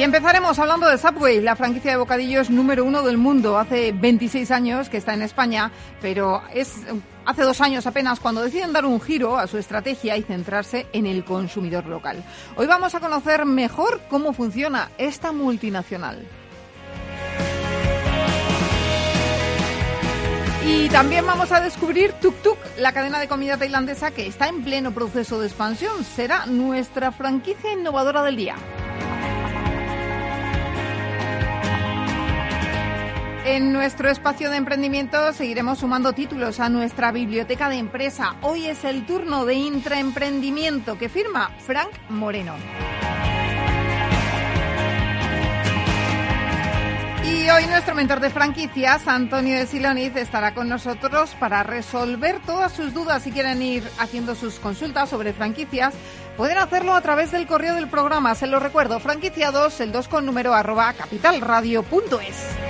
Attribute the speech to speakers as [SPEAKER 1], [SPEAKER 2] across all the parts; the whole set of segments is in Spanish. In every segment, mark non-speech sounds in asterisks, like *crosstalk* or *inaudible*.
[SPEAKER 1] Y empezaremos hablando de Subway, la franquicia de bocadillos número uno del mundo. Hace 26 años que está en España, pero es hace dos años apenas cuando deciden dar un giro a su estrategia y centrarse en el consumidor local. Hoy vamos a conocer mejor cómo funciona esta multinacional. Y también vamos a descubrir Tuk Tuk, la cadena de comida tailandesa que está en pleno proceso de expansión. Será nuestra franquicia innovadora del día. En nuestro espacio de emprendimiento seguiremos sumando títulos a nuestra biblioteca de empresa. Hoy es el turno de intraemprendimiento que firma Frank Moreno. Y hoy nuestro mentor de franquicias, Antonio de Siloniz, estará con nosotros para resolver todas sus dudas. Si quieren ir haciendo sus consultas sobre franquicias, pueden hacerlo a través del correo del programa. Se lo recuerdo, franquiciados, el 2 con número arroba capitalradio.es.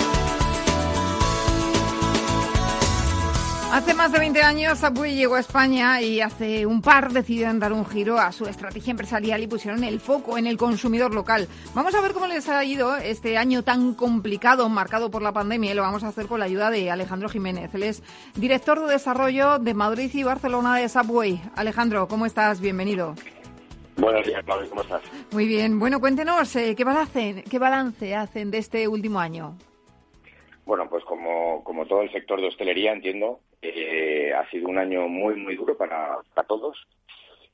[SPEAKER 1] Hace más de 20 años Subway llegó a España y hace un par decidieron dar un giro a su estrategia empresarial y pusieron el foco en el consumidor local. Vamos a ver cómo les ha ido este año tan complicado, marcado por la pandemia, y lo vamos a hacer con la ayuda de Alejandro Jiménez. Él es director de desarrollo de Madrid y Barcelona de Subway. Alejandro, ¿cómo estás? Bienvenido.
[SPEAKER 2] Buenos días, Pablo, ¿cómo estás?
[SPEAKER 1] Muy bien. Bueno, cuéntenos, eh, ¿qué, balance, ¿qué balance hacen de este último año?
[SPEAKER 2] Bueno, pues como, como todo el sector de hostelería, entiendo, eh, ha sido un año muy, muy duro para, para todos.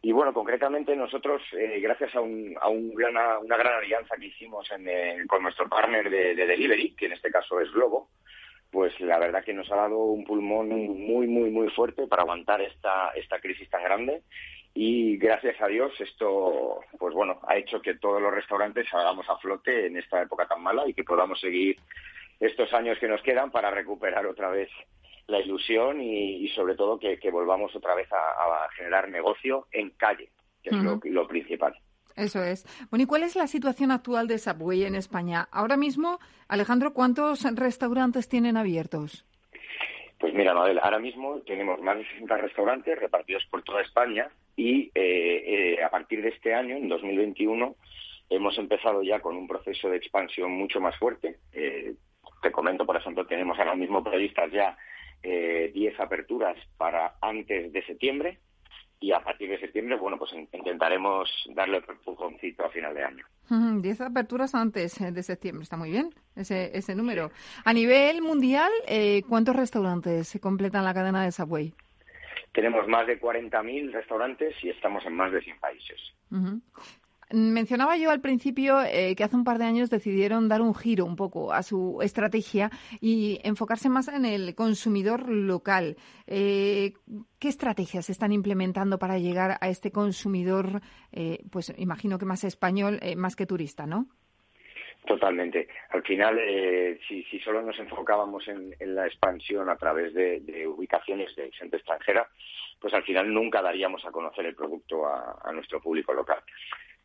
[SPEAKER 2] Y bueno, concretamente nosotros, eh, gracias a, un, a un gran, una gran alianza que hicimos en, con nuestro partner de, delivery, que en este caso es Globo, pues la verdad que nos ha dado un pulmón muy, muy, muy fuerte para aguantar esta, esta crisis tan grande. Y gracias a Dios esto, pues bueno, ha hecho que todos los restaurantes salgamos a flote en esta época tan mala y que podamos seguir estos años que nos quedan para recuperar otra vez la ilusión y, sobre todo que, volvamos otra vez a, generar negocio en calle, que es lo, principal.
[SPEAKER 1] Eso es. Bueno, ¿y cuál es la situación actual de Subway en España? Ahora mismo, Alejandro, ¿cuántos restaurantes tienen abiertos?
[SPEAKER 2] Pues mira, Mabel, ahora mismo tenemos más de 60 restaurantes repartidos por toda España y eh, eh, a partir de este año, en 2021, hemos empezado ya con un proceso de expansión mucho más fuerte. Eh, te comento, por ejemplo, tenemos ahora mismo previstas ya 10 eh, aperturas para antes de septiembre y a partir de septiembre, bueno, pues intentaremos darle un empujoncito a final de año.
[SPEAKER 1] 10 aperturas antes de septiembre, está muy bien ese, ese número. A nivel mundial, eh, ¿cuántos restaurantes se completan la cadena de Subway?
[SPEAKER 2] Tenemos más de 40.000 restaurantes y estamos en más de 100 países.
[SPEAKER 1] Mencionaba yo al principio eh, que hace un par de años decidieron dar un giro un poco a su estrategia y enfocarse más en el consumidor local. Eh, ¿Qué estrategias están implementando para llegar a este consumidor, eh, pues imagino que más español, más que turista, ¿no?
[SPEAKER 2] Totalmente. Al final, si, solo nos enfocábamos en, la expansión a través de, ubicaciones de gente extranjera, pues al final nunca daríamos a conocer el producto a nuestro público local.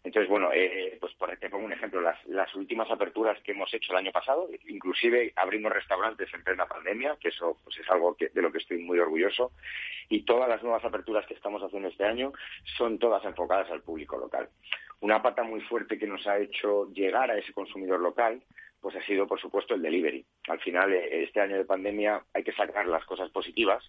[SPEAKER 2] Entonces, bueno, eh, pues por, te pongo un ejemplo, las, las, últimas aperturas que hemos hecho el año pasado, inclusive abrimos restaurantes en plena pandemia, que eso pues es algo que, de lo que estoy muy orgulloso, y todas las nuevas aperturas que estamos haciendo este año son todas enfocadas al público local. Una pata muy fuerte que nos ha hecho llegar a ese consumidor local pues ha sido, por supuesto, el delivery. Al final, eh, este año de pandemia hay que sacar las cosas positivas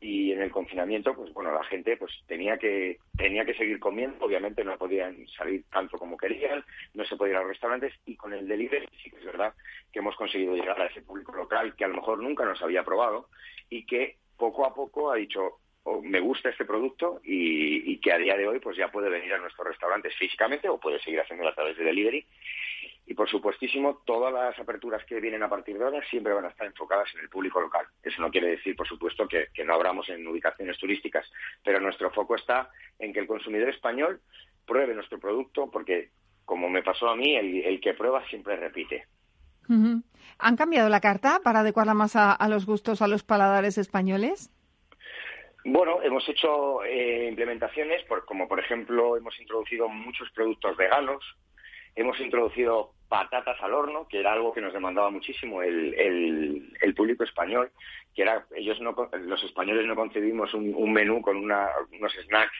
[SPEAKER 2] y en el confinamiento, pues bueno, la gente pues tenía que tenía que seguir comiendo. Obviamente no podían salir tanto como querían, no se podía ir a los restaurantes y con el delivery sí que es verdad que hemos conseguido llegar a ese público local que a lo mejor nunca nos había probado y que poco a poco ha dicho, oh, me gusta este producto y, y, que a día de hoy pues ya puede venir a nuestros restaurantes físicamente o puede seguir haciéndolo a través de delivery y por supuestísimo, todas las aperturas que vienen a partir de ahora siempre van a estar enfocadas en el público local. Eso no quiere decir, por supuesto, que, no abramos en ubicaciones turísticas, pero nuestro foco está en que el consumidor español pruebe nuestro producto porque, como me pasó a mí, el, que prueba siempre repite.
[SPEAKER 1] ¿Han cambiado la carta para adecuarla más a, los gustos, a los paladares españoles?
[SPEAKER 2] Bueno, hemos hecho eh, implementaciones, como por ejemplo hemos introducido muchos productos veganos, hemos introducido patatas al horno, que era algo que nos demandaba muchísimo el, el, público español, que era, ellos no, los españoles no concebimos un, menú con unos snacks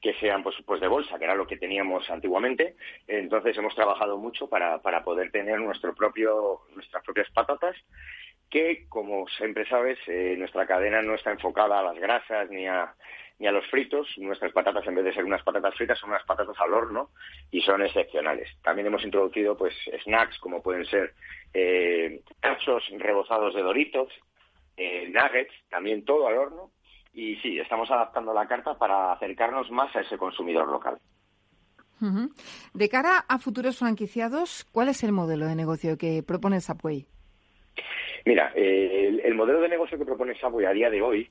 [SPEAKER 2] que sean pues, pues de bolsa, que era lo que teníamos antiguamente. Entonces hemos trabajado mucho para, para poder tener nuestro propio, nuestras propias patatas, que como siempre sabes, eh, nuestra cadena no está enfocada a las grasas ni a ni a los fritos. Nuestras patatas, en vez de ser unas patatas fritas, son unas patatas al horno y son excepcionales. También hemos introducido pues snacks como pueden ser eh, cachos rebozados de doritos, eh, nuggets, también todo al horno. Y sí, estamos adaptando la carta para acercarnos más a ese consumidor local.
[SPEAKER 1] De cara a futuros franquiciados, ¿cuál es el modelo de negocio que propone Subway?
[SPEAKER 2] Mira, eh, el, el, modelo de negocio que propone Subway a día de hoy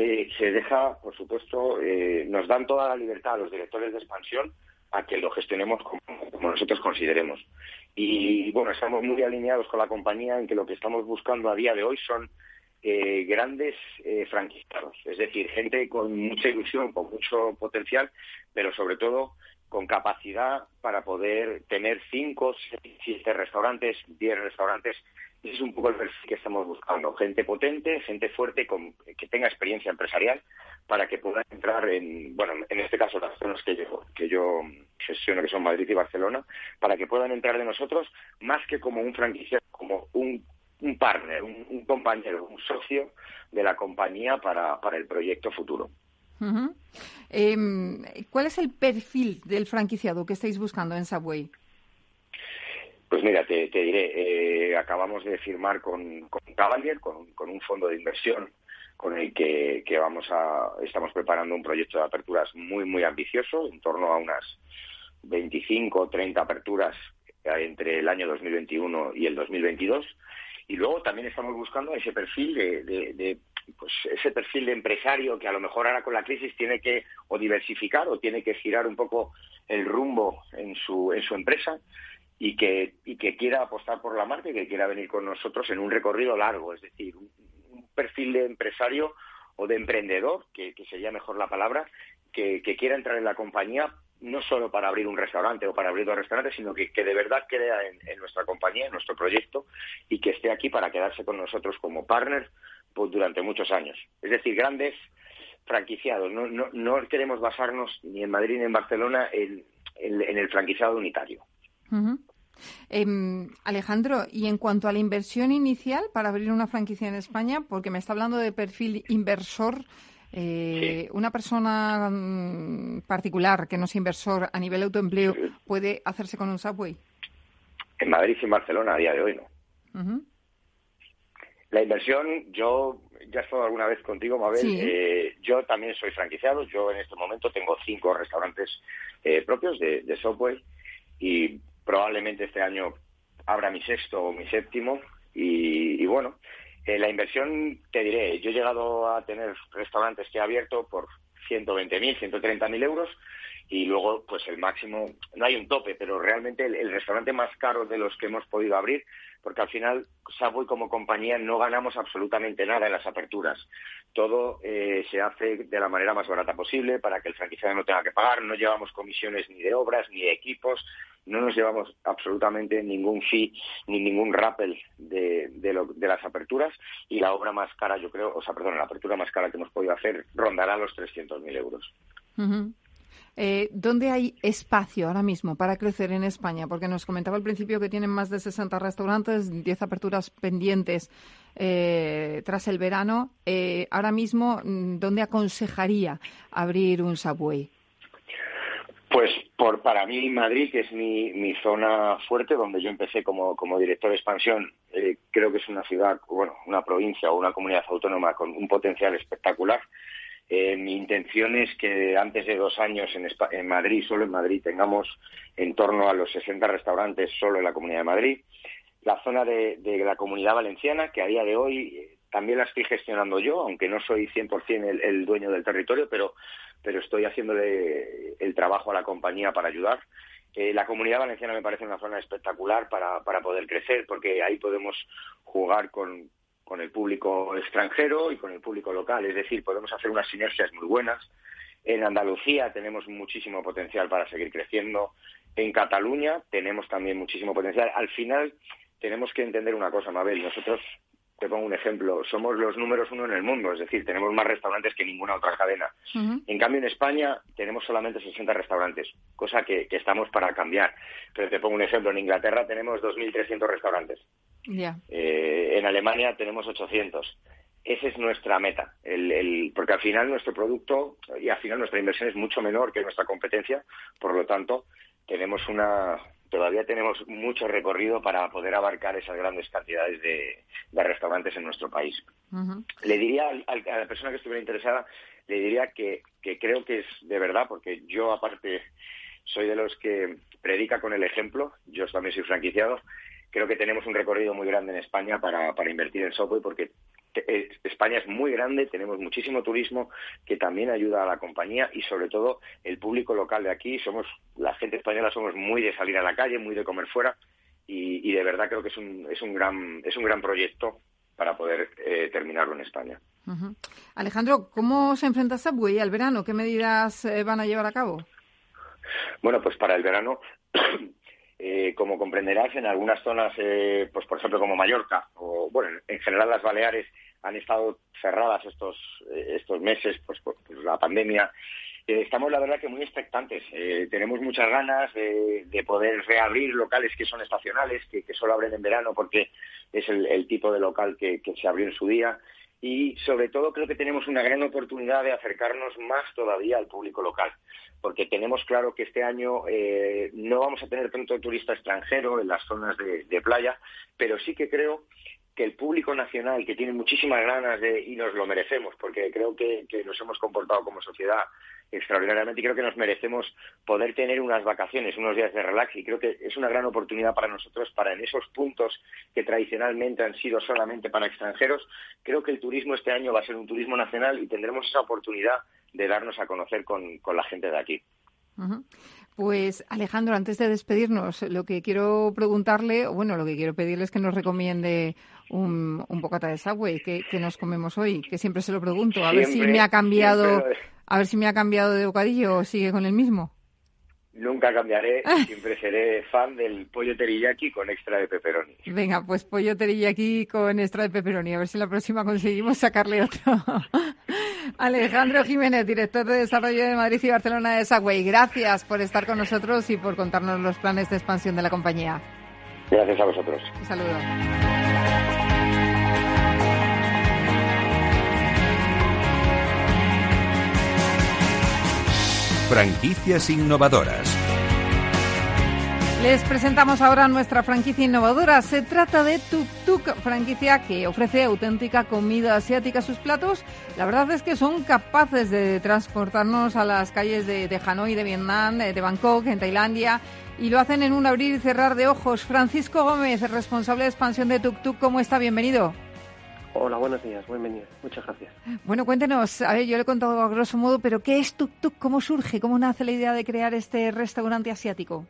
[SPEAKER 2] eh, se deja, por supuesto, eh, nos dan toda la libertad a los directores de expansión a que lo gestionemos como, nosotros consideremos. Y bueno, estamos muy alineados con la compañía en que lo que estamos buscando a día de hoy son eh, grandes eh, es decir, gente con mucha ilusión, con mucho potencial, pero sobre todo con capacidad para poder tener cinco, seis, siete restaurantes, diez restaurantes ese es un poco el perfil que estamos buscando. Gente potente, gente fuerte, con, que tenga experiencia empresarial para que pueda entrar en, bueno, en este caso las zonas que yo, que yo gestiono, que son Madrid y Barcelona, para que puedan entrar de nosotros más que como un franquiciado, como un, partner, un, compañero, un socio de la compañía para, para el proyecto futuro.
[SPEAKER 1] Em, ¿Cuál es el perfil del franquiciado que estáis buscando en Subway?
[SPEAKER 2] Pues mira, te, diré, eh, acabamos de firmar con, con Cavalier, con, un fondo de inversión con el que, vamos a, estamos preparando un proyecto de aperturas muy, muy ambicioso, en torno a unas 25 o 30 aperturas entre el año 2021 y el 2022. Y luego también estamos buscando ese perfil de, de, pues ese perfil de empresario que a lo mejor ahora con la crisis tiene que o diversificar o tiene que girar un poco el rumbo en su, en su empresa y que, y que quiera apostar por la marca y que quiera venir con nosotros en un recorrido largo, es decir, un, perfil de empresario o de emprendedor, que, sería mejor la palabra, que, quiera entrar en la compañía no solo para abrir un restaurante o para abrir dos restaurantes, sino que, de verdad crea en, nuestra compañía, en nuestro proyecto, y que esté aquí para quedarse con nosotros como partner pues, durante muchos años. Es decir, grandes franquiciados. No, no, no queremos basarnos ni en Madrid ni en Barcelona en, en el franquiciado unitario.
[SPEAKER 1] Em, Alejandro, y en cuanto a la inversión inicial para abrir una franquicia en España, porque me está hablando de perfil inversor, eh, una persona mm, particular que no es inversor a nivel autoempleo puede hacerse con un subway.
[SPEAKER 2] En Madrid y en Barcelona a día de hoy no. La inversión, yo ya he estado alguna vez contigo, Mabel. Eh, yo también soy franquiciado. Yo en este momento tengo cinco restaurantes eh, propios de, de Subway y probablemente este año abra mi sexto o mi séptimo. Y, bueno, eh, la inversión, te diré, yo he llegado a tener restaurantes que he abierto por 120.000, 130.000 euros y luego pues el máximo, no hay un tope, pero realmente el, restaurante más caro de los que hemos podido abrir, porque al final Subway como compañía no ganamos absolutamente nada en las aperturas. Todo eh, se hace de la manera más barata posible para que el franquiciado no tenga que pagar, no llevamos comisiones ni de obras ni de equipos, no nos llevamos absolutamente ningún fee ni ningún rappel de, de, las aperturas y la obra más cara, yo creo, o sea, perdón, la apertura más cara que hemos podido hacer rondará los 300.000 euros.
[SPEAKER 1] Eh, ¿Dónde hay espacio ahora mismo para crecer en España? Porque nos comentaba al principio que tienen más de 60 restaurantes, 10 aperturas pendientes eh, tras el verano. Eh, ahora mismo, mm, ¿dónde aconsejaría abrir un Subway?
[SPEAKER 2] Pues por, para mí Madrid, que es mi, mi zona fuerte, donde yo empecé como, como director de expansión, eh, creo que es una ciudad, bueno, una provincia o una comunidad autónoma con un potencial espectacular. Eh, mi intención es que antes de dos años en, en Madrid, solo en Madrid, tengamos en torno a los 60 restaurantes solo en la Comunidad de Madrid. La zona de, de la Comunidad Valenciana, que a día de hoy también la estoy gestionando yo, aunque no soy 100% el, el dueño del territorio, pero, pero estoy haciéndole el trabajo a la compañía para ayudar. Eh, la comunidad valenciana me parece una zona espectacular para, para poder crecer, porque ahí podemos jugar con, con el público extranjero y con el público local, es decir, podemos hacer unas sinergias muy buenas. En Andalucía tenemos muchísimo potencial para seguir creciendo. En Cataluña tenemos también muchísimo potencial. Al final tenemos que entender una cosa, Mabel. Nosotros te pongo un ejemplo, somos los números uno en el mundo, es decir, tenemos más restaurantes que ninguna otra cadena. En cambio, en España tenemos solamente 60 restaurantes, cosa que, estamos para cambiar. Pero te pongo un ejemplo, en Inglaterra tenemos 2.300 restaurantes. Eh, en Alemania tenemos 800. Esa es nuestra meta, el, porque al final nuestro producto y al final nuestra inversión es mucho menor que nuestra competencia, por lo tanto tenemos una, todavía tenemos mucho recorrido para poder abarcar esas grandes cantidades de, restaurantes en nuestro país. Le diría a la persona que estuviera interesada, le diría que, creo que es de verdad, porque yo aparte soy de los que predica con el ejemplo, yo también soy franquiciado, creo que tenemos un recorrido muy grande en España para, para invertir en software porque eh, España es muy grande, tenemos muchísimo turismo que también ayuda a la compañía y sobre todo el público local de aquí. Somos la gente española somos muy de salir a la calle, muy de comer fuera y, de verdad creo que es un, es un gran es un gran proyecto para poder eh, terminarlo en España.
[SPEAKER 1] Alejandro, ¿cómo se enfrenta Subway al verano? ¿Qué medidas eh, van a llevar a cabo?
[SPEAKER 2] Bueno, pues para el verano *clears throat* como comprenderás, en algunas zonas, pues por ejemplo como Mallorca, o bueno, en general las Baleares, han estado cerradas estos, eh, estos meses pues, por, la pandemia. Eh, estamos, la verdad, que muy expectantes. Eh, tenemos muchas ganas de, poder reabrir locales que son estacionales, que, solo abren en verano porque es el, tipo de local que, se abrió en su día. Y sobre todo creo que tenemos una gran oportunidad de acercarnos más todavía al público local, porque tenemos claro que este año no vamos a tener tanto turista extranjero en las zonas de, de playa, pero sí que creo que el público nacional, que tiene muchísimas ganas de, y nos lo merecemos, porque creo que, nos hemos comportado como sociedad extraordinariamente y creo que nos merecemos poder tener unas vacaciones, unos días de relax y creo que es una gran oportunidad para nosotros para en esos puntos que tradicionalmente han sido solamente para extranjeros, creo que el turismo este año va a ser un turismo nacional y tendremos esa oportunidad de darnos a conocer con, con la gente de aquí.
[SPEAKER 1] Pues Alejandro, antes de despedirnos, lo que quiero preguntarle, o bueno, lo que quiero pedirle es que nos recomiende un, un bocata de Subway que, nos comemos hoy, que siempre se lo pregunto, a ver si me ha cambiado, a ver si me ha cambiado de bocadillo o sigue con el mismo.
[SPEAKER 2] Nunca cambiaré, *laughs* siempre seré fan del pollo teriyaki con extra de pepperoni.
[SPEAKER 1] Venga, pues pollo teriyaki con extra de pepperoni, a ver si la próxima conseguimos sacarle otro. *laughs* Alejandro Jiménez, director de desarrollo de Madrid y Barcelona de Sagway, gracias por estar con nosotros y por contarnos los planes de expansión de la compañía.
[SPEAKER 2] Gracias a vosotros.
[SPEAKER 1] Un saludo.
[SPEAKER 3] Franquicias innovadoras.
[SPEAKER 1] Les presentamos ahora nuestra franquicia innovadora. Se trata de Tuk Tuk, franquicia que ofrece auténtica comida asiática. Sus platos, la verdad es que son capaces de transportarnos a las calles de, de Hanoi, de Vietnam, de Bangkok, en Tailandia, y lo hacen en un abrir y cerrar de ojos. Francisco Gómez, responsable de expansión de Tuk Tuk, ¿cómo está? Bienvenido.
[SPEAKER 4] Hola, buenos días, bienvenido. Muchas gracias.
[SPEAKER 1] Bueno, cuéntenos, a ver, yo le he contado a grosso modo, pero ¿qué es Tuk Tuk? ¿Cómo surge? ¿Cómo nace la idea de crear este restaurante asiático?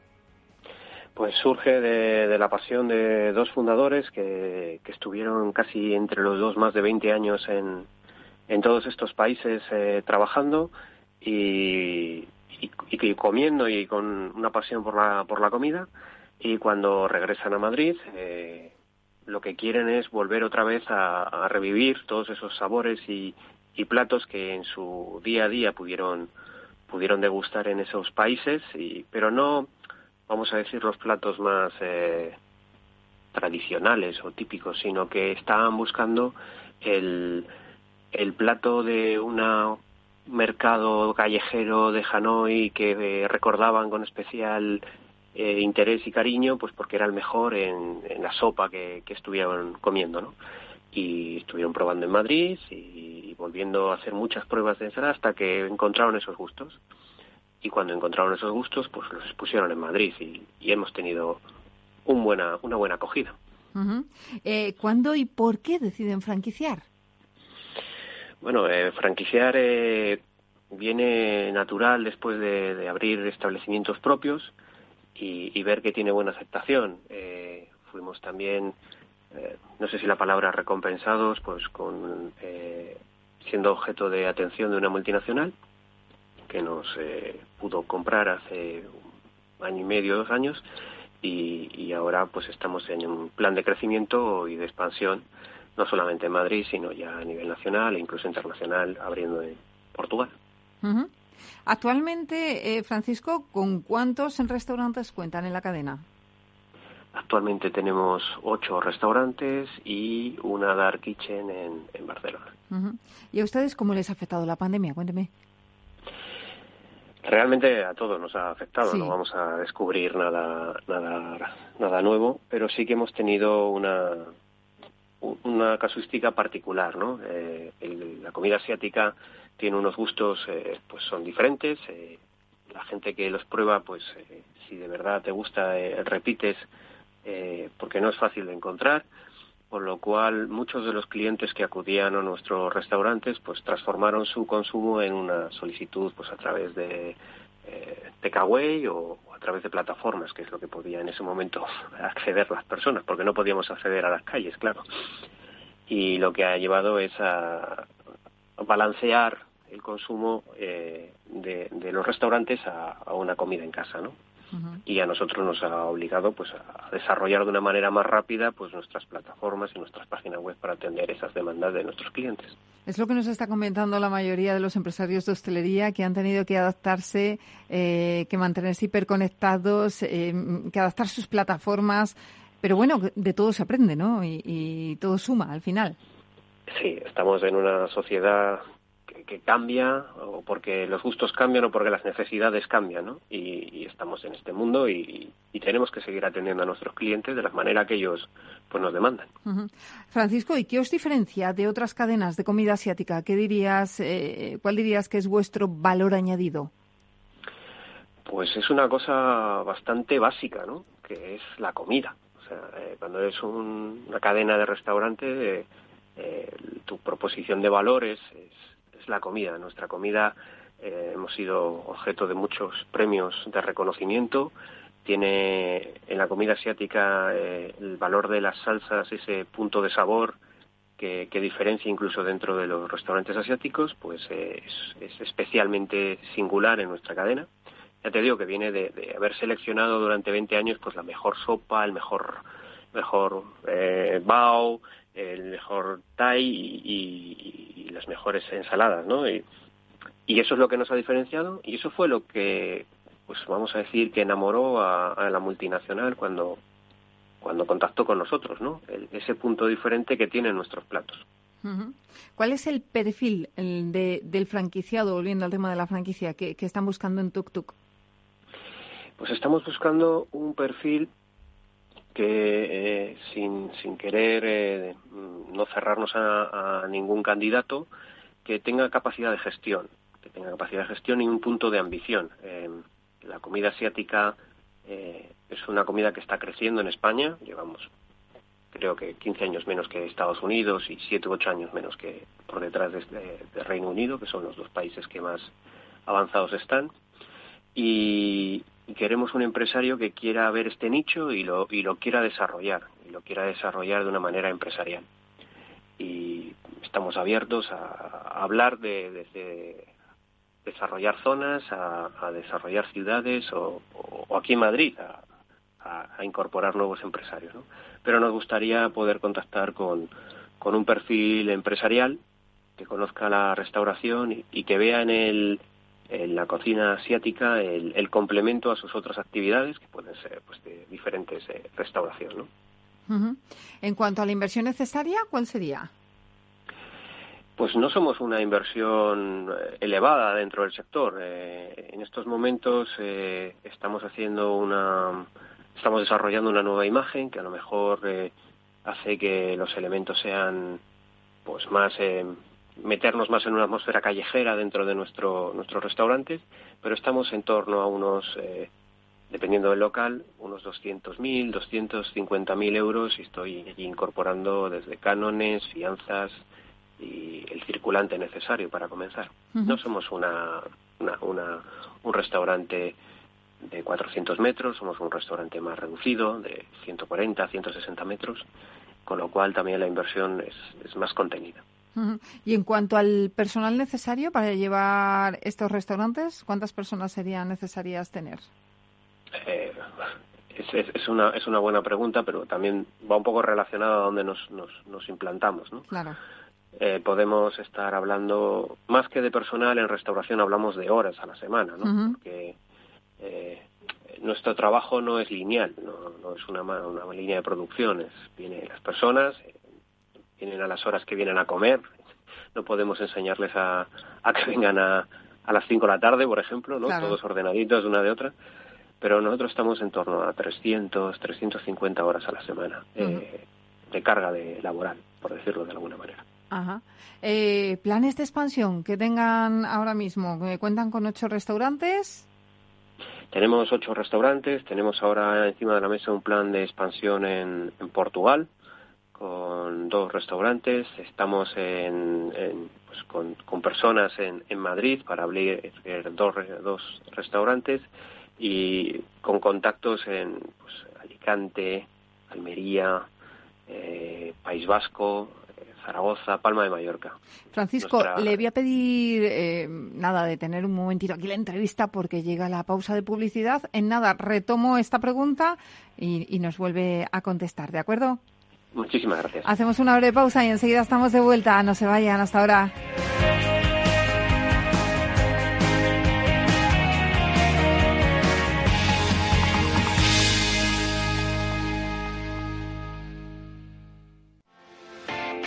[SPEAKER 4] Pues surge de, la pasión de dos fundadores que, estuvieron casi entre los dos más de 20 años en, en todos estos países eh, trabajando y, y, comiendo y con una pasión por la, por la comida. Y cuando regresan a Madrid, eh, lo que quieren es volver otra vez a, revivir todos esos sabores y, platos que en su día a día pudieron pudieron degustar en esos países, y, pero no, vamos a decir, los platos más eh, tradicionales o típicos, sino que estaban buscando el, el plato de un mercado callejero de Hanoi que eh, recordaban con especial eh, interés y cariño, pues porque era el mejor en, en la sopa que, que, estuvieron comiendo, ¿no? Y estuvieron probando en Madrid y, volviendo a hacer muchas pruebas de ensalada hasta que encontraron esos gustos. Y cuando encontraron esos gustos, pues los expusieron en Madrid y, y hemos tenido un buena, una buena acogida.
[SPEAKER 1] eh, ¿Cuándo y por qué deciden franquiciar?
[SPEAKER 4] Bueno, eh, franquiciar eh, viene natural después de, de, abrir establecimientos propios y, ver que tiene buena aceptación. Eh, fuimos también, eh, no sé si la palabra recompensados, pues con eh, siendo objeto de atención de una multinacional que nos eh, pudo comprar hace un año y medio, dos años, y, y ahora pues estamos en un plan de crecimiento y de expansión no solamente en Madrid, sino ya a nivel nacional e incluso internacional, abriendo en Portugal.
[SPEAKER 1] Actualmente, eh, Francisco, ¿con cuántos restaurantes cuentan en la cadena?
[SPEAKER 4] Actualmente tenemos ocho restaurantes y una dark kitchen en, en Barcelona.
[SPEAKER 1] Uh -huh. ¿Y a ustedes cómo les ha afectado la pandemia? Cuénteme.
[SPEAKER 4] Realmente a todos nos ha afectado, sí. no vamos a descubrir nada, nada, nada nuevo, pero sí que hemos tenido una, una casuística particular, ¿no? Eh, el, la comida asiática tiene unos gustos, eh, pues son diferentes. Eh, la gente que los prueba, pues eh, si de verdad te gusta, eh, repites, porque no es fácil de encontrar. Por lo cual, muchos de los clientes que acudían a nuestros restaurantes, pues transformaron su consumo en una solicitud, pues a través de takeaway o a través de plataformas, que es lo que podía en ese momento *laughs* acceder las personas, porque no podíamos acceder a las calles, claro. Y lo que ha llevado es a balancear el consumo eh, de, de, los restaurantes a, a, una comida en casa, ¿no? Uh -huh. Y a nosotros nos ha obligado pues a desarrollar de una manera más rápida pues nuestras plataformas y nuestras páginas web para atender esas demandas de nuestros clientes.
[SPEAKER 1] Es lo que nos está comentando la mayoría de los empresarios de hostelería que han tenido que adaptarse, eh, que mantenerse hiperconectados, eh, que adaptar sus plataformas. Pero bueno, de todo se aprende, ¿no? Y, y todo suma al final.
[SPEAKER 4] Sí, estamos en una sociedad que, que, cambia, o porque los gustos cambian o porque las necesidades cambian, ¿no? Y, y estamos en este mundo y, y, tenemos que seguir atendiendo a nuestros clientes de la manera que ellos pues nos demandan.
[SPEAKER 1] Uh -huh. Francisco, ¿y qué os diferencia de otras cadenas de comida asiática? ¿Qué dirías, eh, cuál dirías que es vuestro valor añadido?
[SPEAKER 4] Pues es una cosa bastante básica, ¿no? Que es la comida. O sea, eh, cuando eres un, una cadena de restaurantes, eh, eh, tu proposición de valores es, es, la comida. Nuestra comida eh, hemos sido objeto de muchos premios de reconocimiento. Tiene en la comida asiática eh, el valor de las salsas, ese punto de sabor que, que diferencia incluso dentro de los restaurantes asiáticos, pues eh, es, es, especialmente singular en nuestra cadena. Ya te digo que viene de, de, haber seleccionado durante 20 años pues la mejor sopa, el mejor mejor bao, el mejor Thai y, y, y, las mejores ensaladas, ¿no? Y, y, eso es lo que nos ha diferenciado y eso fue lo que, pues vamos a decir, que enamoró a, a la multinacional cuando, cuando contactó con nosotros, ¿no? El, ese punto diferente que tienen nuestros platos.
[SPEAKER 1] ¿Cuál es el perfil de, del franquiciado, volviendo al tema de la franquicia, que, que están buscando en Tuk Tuk?
[SPEAKER 4] Pues estamos buscando un perfil que eh, sin, sin querer eh, no cerrarnos a, ningún candidato, que tenga capacidad de gestión, que tenga capacidad de gestión y un punto de ambición. Eh, la comida asiática eh, es una comida que está creciendo en España, llevamos creo que 15 años menos que Estados Unidos y 7 u 8 años menos que por detrás de, de, de Reino Unido, que son los dos países que más avanzados están. Y, y queremos un empresario que quiera ver este nicho y lo, y lo quiera desarrollar, y lo quiera desarrollar de una manera empresarial. Y estamos abiertos a, hablar de, de, de, desarrollar zonas, a, desarrollar ciudades o, aquí en Madrid, a, incorporar nuevos empresarios. ¿no? Pero nos gustaría poder contactar con, con un perfil empresarial que conozca la restauración y que vea en el en la cocina asiática el, complemento a sus otras actividades, que pueden ser pues, de diferentes eh, restauración. ¿no?
[SPEAKER 1] En cuanto a la inversión necesaria, ¿cuál sería?
[SPEAKER 4] Pues no somos una inversión eh, elevada dentro del sector. Eh, en estos momentos eh, estamos haciendo una, estamos desarrollando una nueva imagen que a lo mejor hace que los elementos sean, pues más meternos más en una atmósfera callejera dentro de nuestro nuestros restaurantes, pero estamos en torno a unos dependiendo del local, unos 200.000, 250.000 euros y estoy incorporando desde cánones, fianzas y el circulante necesario para comenzar. No somos una, una, un restaurante de 400 metros, somos un restaurante más reducido, de 140, 160 metros, con lo cual también la inversión es, es más contenida. *laughs*
[SPEAKER 1] Y en cuanto al personal necesario para llevar estos restaurantes, ¿cuántas personas serían necesarias tener?
[SPEAKER 4] Eh, es, una, es una buena pregunta, pero también va un poco relacionada a donde nos, nos, nos implantamos. ¿no?
[SPEAKER 1] Claro.
[SPEAKER 4] Eh, podemos estar hablando, más que de personal en restauración, hablamos de horas a la semana, ¿no? Porque eh, nuestro trabajo no es lineal, no, es una, una línea de producciones. Vienen las personas, vienen a las horas que vienen a comer. No podemos enseñarles a, a que vengan a, a las 5 de la tarde, por ejemplo, ¿no? Todos ordenaditos de una de otra pero nosotros estamos en torno a 300, 350 horas a la semana eh, de carga de laboral, por decirlo de alguna manera.
[SPEAKER 1] Ajá. Eh, ¿Planes de expansión que tengan ahora mismo? ¿Cuentan con ocho restaurantes?
[SPEAKER 4] Tenemos ocho restaurantes, tenemos ahora encima de la mesa un plan de expansión en, Portugal con dos restaurantes, estamos en, pues con, personas en, en Madrid para abrir dos, dos restaurantes y con contactos en pues, Alicante, Almería, eh, País Vasco, eh, Zaragoza, Palma de Mallorca.
[SPEAKER 1] Francisco, le voy a pedir eh, nada de tener un momentito aquí la entrevista porque llega la pausa de publicidad. En nada, retomo esta pregunta y, y nos vuelve a contestar, ¿de acuerdo?
[SPEAKER 4] Muchísimas gracias.
[SPEAKER 1] Hacemos una breve pausa y enseguida estamos de vuelta. No se vayan hasta ahora.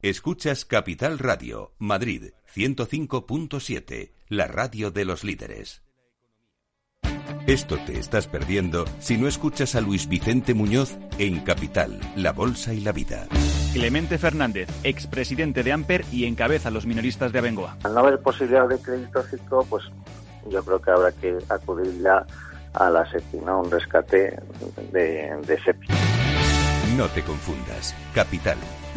[SPEAKER 3] Escuchas Capital Radio, Madrid 105.7, la radio de los líderes. Esto te estás perdiendo si no escuchas a Luis Vicente Muñoz en Capital, La Bolsa y la Vida.
[SPEAKER 5] Clemente Fernández, expresidente de Amper y encabeza a los minoristas de Abengoa.
[SPEAKER 6] Al no haber posibilidad de crédito ciclo, pues yo creo que habrá que acudir ya a la SEPI, ¿no? Un rescate de, de SEPI.
[SPEAKER 3] No te confundas. Capital,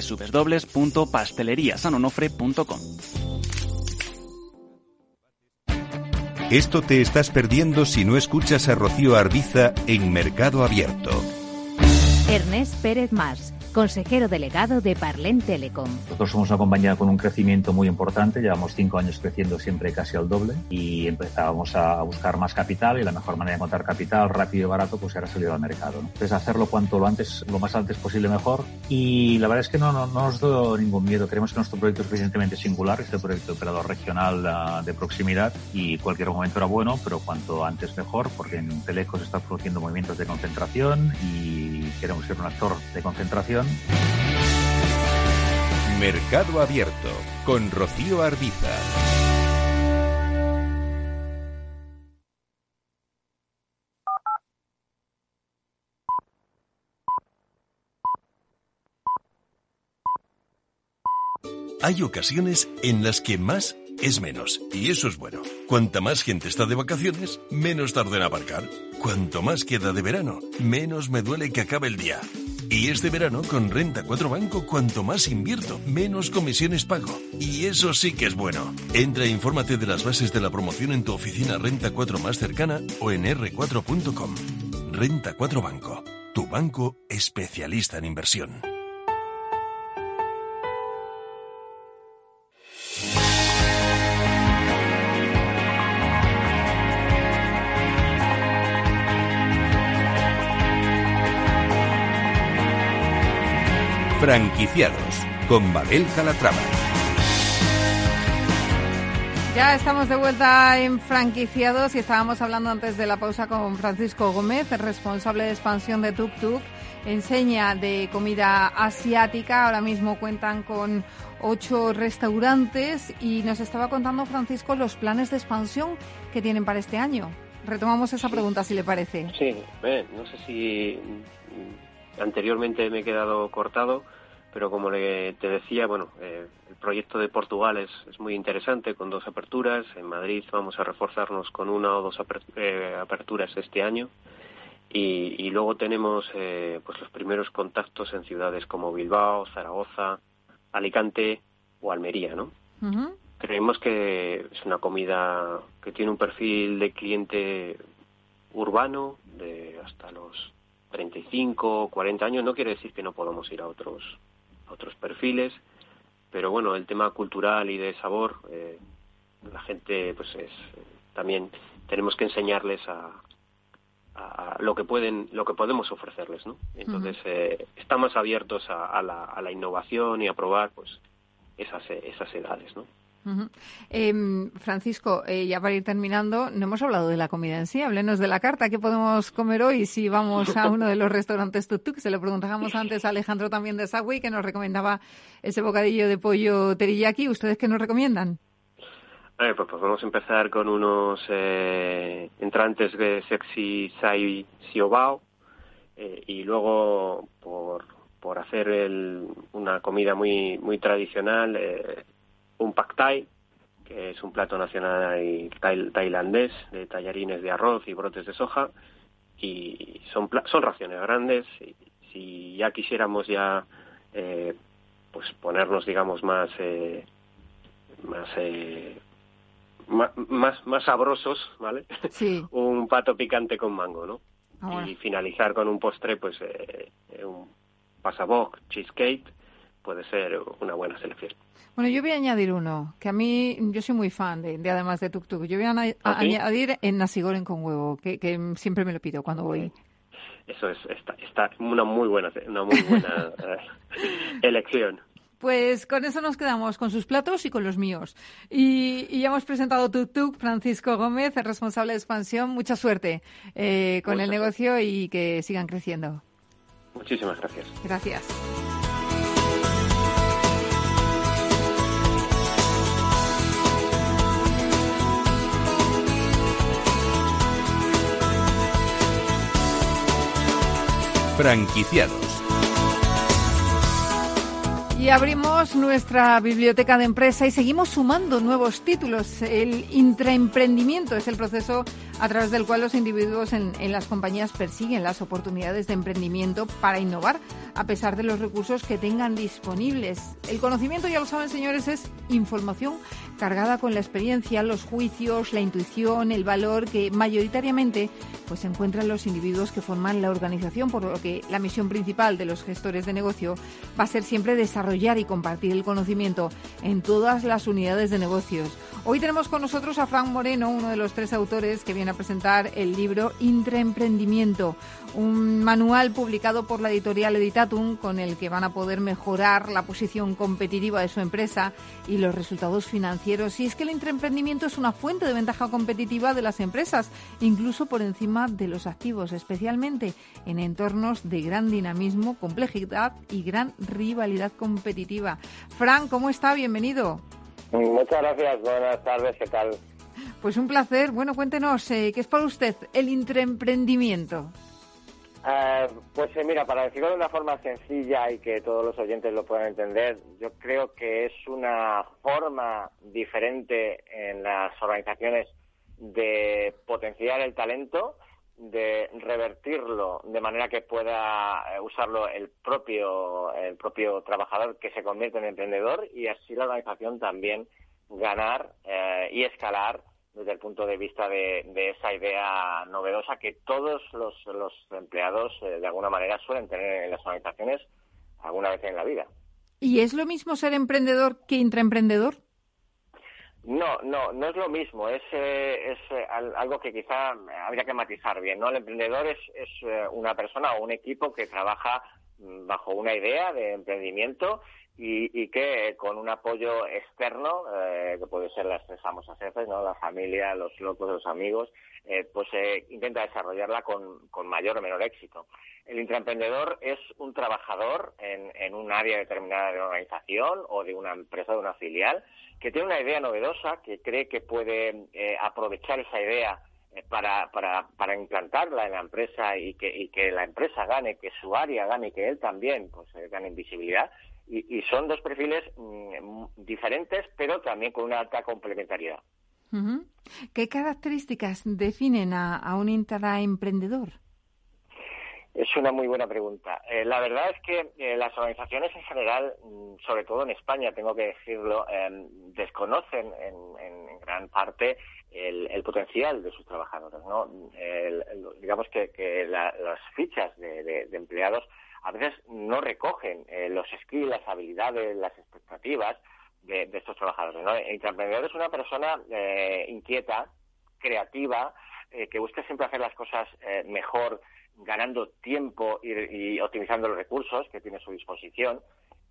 [SPEAKER 5] www.pasteleriasanonofre.com.
[SPEAKER 3] Esto te estás perdiendo si no escuchas a Rocío Arbiza en Mercado Abierto.
[SPEAKER 7] Ernest Pérez Mars consejero delegado de Parlen Telecom.
[SPEAKER 8] Nosotros somos una compañía con un crecimiento muy importante, llevamos cinco años creciendo siempre casi al doble y empezábamos a buscar más capital y la mejor manera de encontrar capital rápido y barato pues era salir al mercado. ¿no? Entonces hacerlo cuanto lo antes, lo más antes posible mejor y la verdad es que no, no, nos da ningún miedo, creemos que nuestro proyecto es suficientemente singular, este proyecto de operador regional uh, de proximidad y cualquier momento era bueno, pero cuanto antes mejor porque en Telecos está produciendo movimientos de concentración y queremos ser un actor de concentración
[SPEAKER 3] Mercado Abierto con Rocío Arbiza.
[SPEAKER 9] Hay ocasiones en las que más es menos, y eso es bueno. Cuanta más gente está de vacaciones, menos tarda en aparcar. Cuanto más queda de verano, menos me duele que acabe el día. Y este verano con Renta 4 Banco, cuanto más invierto, menos comisiones pago. Y eso sí que es bueno. Entra e infórmate de las bases de la promoción en tu oficina Renta 4 más cercana o en r4.com. Renta 4 Banco, tu banco especialista en inversión.
[SPEAKER 3] Franquiciados con Mabel Calatrava.
[SPEAKER 1] Ya estamos de vuelta en franquiciados y estábamos hablando antes de la pausa con Francisco Gómez, el responsable de expansión de Tuk Tuk. Enseña de comida asiática. Ahora mismo cuentan con ocho restaurantes y nos estaba contando Francisco los planes de expansión que tienen para este año. Retomamos esa pregunta si le parece.
[SPEAKER 4] Sí, no sé si anteriormente me he quedado cortado, pero como le, te decía, bueno, eh, el proyecto de Portugal es, es, muy interesante con dos aperturas. En Madrid vamos a reforzarnos con una o dos eh, aperturas este año. Y, y luego tenemos eh, pues los primeros contactos en ciudades como Bilbao, Zaragoza, Alicante o Almería, ¿no? Creemos que es una comida que tiene un perfil de cliente urbano de hasta los 35, 40 años, no quiere decir que no podamos ir a otros, otros perfiles, pero bueno, el tema cultural y de sabor, eh, la gente, pues es, también tenemos que enseñarles a, a, lo que pueden, lo que podemos ofrecerles, ¿no? Entonces, eh, estamos abiertos a, a, la, a la innovación y a probar, pues, esas, esas edades, ¿no?
[SPEAKER 1] Eh, Francisco, eh, ya para ir terminando, no hemos hablado de la comida en sí. Háblenos de la carta. ¿Qué podemos comer hoy si vamos a uno de los restaurantes Tuk Se lo preguntábamos antes a Alejandro también de Sagui, que nos recomendaba ese bocadillo de pollo teriyaki. ¿Ustedes qué nos recomiendan?
[SPEAKER 4] pues podemos empezar con unos eh, entrantes de sexy sai siobao eh, y luego por, por hacer el, una comida muy muy tradicional eh, un pad thai, que es un plato nacional tailandés de tallarines de arroz y brotes de soja, y son, son raciones grandes. Y, si ya quisiéramos ya eh, pues ponernos, digamos, más eh, más, eh, más, más sabrosos, ¿vale?
[SPEAKER 1] Sí. *laughs*
[SPEAKER 4] un pato picante con mango, ¿no?
[SPEAKER 1] Ah,
[SPEAKER 4] y finalizar con un postre, pues eh, un pasaboc cheesecake puede ser una buena selección.
[SPEAKER 1] Bueno, yo voy a añadir uno, que a mí, yo soy muy fan de, además de Tuk Tuk. Yo voy a, ¿Ah, añadir en nasigoren con huevo, que, siempre me lo pido cuando voy.
[SPEAKER 4] Eso es está, está una muy buena, una muy buena *laughs* eh, elección.
[SPEAKER 1] Pues con eso nos quedamos, con sus platos y con los míos. Y, ya hemos presentado Tuk Tuk, Francisco Gómez, el responsable de expansión. Mucha suerte eh, con el negocio y que sigan creciendo.
[SPEAKER 4] Muchísimas gracias.
[SPEAKER 1] Gracias.
[SPEAKER 3] Franquiciados.
[SPEAKER 1] Y abrimos nuestra biblioteca de empresa y seguimos sumando nuevos títulos. El intraemprendimiento es el proceso a través del cual los individuos en, en, las compañías persiguen las oportunidades de emprendimiento para innovar a pesar de los recursos que tengan disponibles. El conocimiento, ya lo saben señores, es información cargada con la experiencia, los juicios, la intuición, el valor que mayoritariamente pues encuentran los individuos que forman la organización, por lo que la misión principal de los gestores de negocio va a ser siempre desarrollar y compartir el conocimiento en todas las unidades de negocios. Hoy tenemos con nosotros a Frank Moreno, uno de los tres autores que viene a presentar el libro Intraemprendimiento, un manual publicado por la editorial Editatum con el que van a poder mejorar la posición competitiva de su empresa y los resultados financieros financieros. Y es que el intraemprendimiento es una fuente de ventaja competitiva de las empresas, incluso por encima de los activos, especialmente en entornos de gran dinamismo, complejidad y gran rivalidad competitiva. Fran, ¿cómo está? Bienvenido.
[SPEAKER 10] Muchas gracias. Buenas tardes. ¿Qué tal?
[SPEAKER 1] Pues un placer. Bueno, cuéntenos, eh, ¿qué es para usted el intraemprendimiento?
[SPEAKER 10] Eh, pues eh, mira, para decirlo de una forma sencilla y que todos los oyentes lo puedan entender, yo creo que es una forma diferente en las organizaciones de potenciar el talento, de revertirlo de manera que pueda eh, usarlo el propio el propio trabajador que se convierte en emprendedor y así la organización también ganar y escalar desde el punto de vista de, esa idea novedosa que todos los, empleados eh, de alguna manera suelen tener en las organizaciones alguna vez en la vida.
[SPEAKER 1] ¿Y es lo mismo ser emprendedor que intraemprendedor?
[SPEAKER 10] No, no, no es lo mismo. Es, eh, es eh, algo que quizá habría que matizar bien. ¿no? El emprendedor es, es una persona o un equipo que trabaja mm, bajo una idea de emprendimiento y, que con un apoyo externo, eh, que puede ser las famosas jefes, ¿no? la familia, los locos, los amigos, eh, pues eh, intenta desarrollarla con, con, mayor o menor éxito. El intraemprendedor es un trabajador en, en un área determinada de una organización o de una empresa, de una filial, que tiene una idea novedosa, que cree que puede aprovechar esa idea para, para, para implantarla en la empresa y que, y que la empresa gane, que su área gane y que él también pues, gane visibilidad y, son dos perfiles mm, diferentes, pero también con una alta complementariedad.
[SPEAKER 1] ¿Qué características definen a, un intraemprendedor?
[SPEAKER 10] Es una muy buena pregunta. Eh, la verdad es que eh, las organizaciones en general, mm, sobre todo en España, tengo que decirlo, em, desconocen en, gran parte el, potencial de sus trabajadores. ¿no? digamos que, las fichas de empleados a veces no recogen eh, los skills, las habilidades, las expectativas de, estos trabajadores. ¿no? El intraemprendedor es una persona eh, inquieta, creativa, eh, que busca siempre hacer las cosas mejor, ganando tiempo y, optimizando los recursos que tiene a su disposición.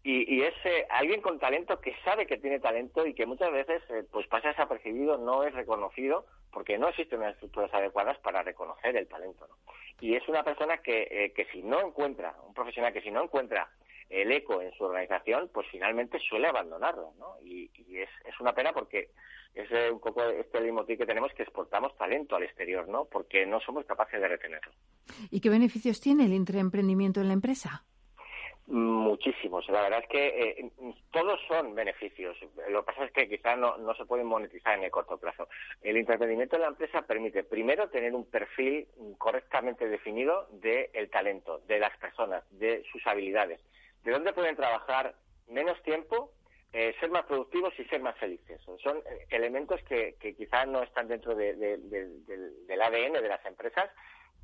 [SPEAKER 10] Y, es alguien con talento que sabe que tiene talento y que muchas veces pues pasa desapercibido, no es reconocido porque no existen unas estructuras adecuadas para reconocer el talento. ¿no? Y es una persona que, eh, que si no encuentra, un profesional que si no encuentra el eco en su organización, pues finalmente suele abandonarlo, ¿no? Y, es, es, una pena porque es eh, un poco este leitmotiv que tenemos que exportamos talento al exterior, ¿no? Porque no somos capaces de retenerlo.
[SPEAKER 1] ¿Y qué beneficios tiene el intraemprendimiento en la empresa?
[SPEAKER 10] Muchísimos. La verdad es que eh, todos son beneficios. Lo que pasa es que quizás no, se pueden monetizar en el corto plazo. El entretenimiento de la empresa permite, primero, tener un perfil correctamente definido del talento, de las personas, de sus habilidades, de dónde pueden trabajar menos tiempo, eh, ser más productivos y ser más felices. Son eh, elementos que, que quizás no están dentro del ADN de las empresas